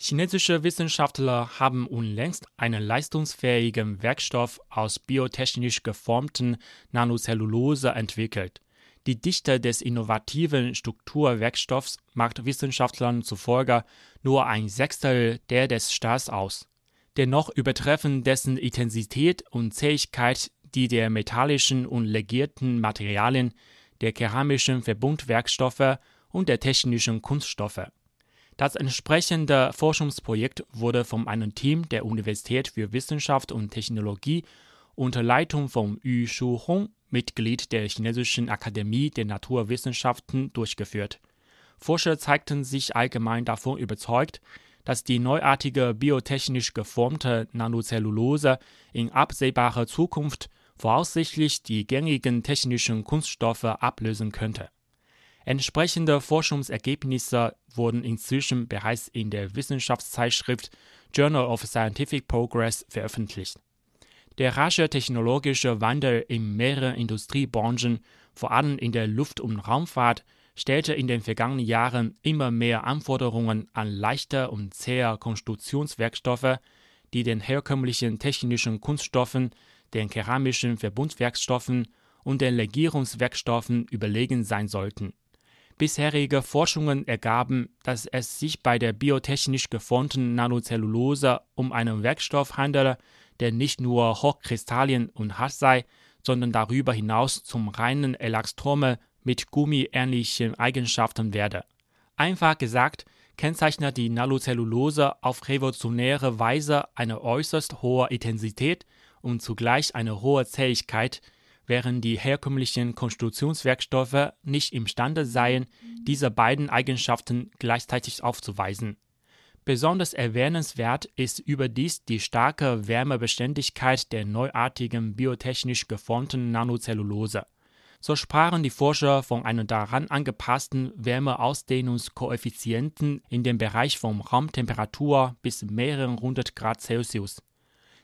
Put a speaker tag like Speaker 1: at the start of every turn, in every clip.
Speaker 1: Chinesische Wissenschaftler haben unlängst einen leistungsfähigen Werkstoff aus biotechnisch geformten Nanocellulose entwickelt. Die Dichte des innovativen Strukturwerkstoffs macht Wissenschaftlern zufolge nur ein Sechstel der des Stahls aus. Dennoch übertreffen dessen Intensität und Zähigkeit die der metallischen und legierten Materialien, der keramischen Verbundwerkstoffe und der technischen Kunststoffe. Das entsprechende Forschungsprojekt wurde von einem Team der Universität für Wissenschaft und Technologie unter Leitung von Yu Shuhong, Mitglied der Chinesischen Akademie der Naturwissenschaften, durchgeführt. Forscher zeigten sich allgemein davon überzeugt, dass die neuartige biotechnisch geformte Nanocellulose in absehbarer Zukunft voraussichtlich die gängigen technischen Kunststoffe ablösen könnte. Entsprechende Forschungsergebnisse wurden inzwischen bereits in der Wissenschaftszeitschrift Journal of Scientific Progress veröffentlicht. Der rasche technologische Wandel in mehreren Industriebranchen, vor allem in der Luft- und Raumfahrt, stellte in den vergangenen Jahren immer mehr Anforderungen an leichte und zähe Konstruktionswerkstoffe, die den herkömmlichen technischen Kunststoffen, den keramischen Verbundwerkstoffen und den Legierungswerkstoffen überlegen sein sollten. Bisherige Forschungen ergaben, dass es sich bei der biotechnisch geformten Nanocellulose um einen Werkstoff handele, der nicht nur hochkristallin und hart sei, sondern darüber hinaus zum reinen Elastrome mit gummiähnlichen Eigenschaften werde. Einfach gesagt, kennzeichnet die Nanocellulose auf revolutionäre Weise eine äußerst hohe Intensität und zugleich eine hohe Zähigkeit, während die herkömmlichen Konstruktionswerkstoffe nicht imstande seien, diese beiden Eigenschaften gleichzeitig aufzuweisen. Besonders erwähnenswert ist überdies die starke Wärmebeständigkeit der neuartigen biotechnisch geformten Nanocellulose. So sprachen die Forscher von einem daran angepassten Wärmeausdehnungskoeffizienten in dem Bereich von Raumtemperatur bis mehreren hundert Grad Celsius.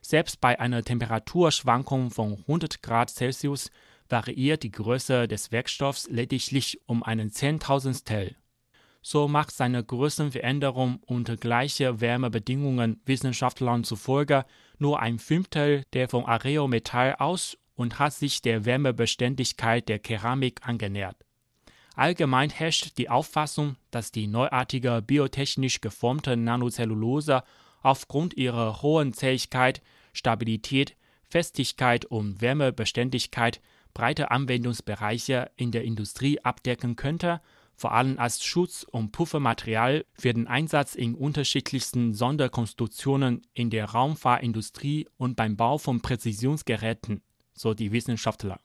Speaker 1: Selbst bei einer Temperaturschwankung von 100 Grad Celsius variiert die Größe des Werkstoffs lediglich um einen Zehntausendstel. So macht seine Größenveränderung unter gleichen Wärmebedingungen Wissenschaftlern zufolge nur ein Fünftel der von Areometall aus und hat sich der Wärmebeständigkeit der Keramik angenähert. Allgemein herrscht die Auffassung, dass die neuartige biotechnisch geformte Nanocellulose aufgrund ihrer hohen Zähigkeit, Stabilität, Festigkeit und Wärmebeständigkeit breite Anwendungsbereiche in der Industrie abdecken könnte, vor allem als Schutz- und Puffermaterial für den Einsatz in unterschiedlichsten Sonderkonstruktionen in der Raumfahrtindustrie und beim Bau von Präzisionsgeräten, so die Wissenschaftler.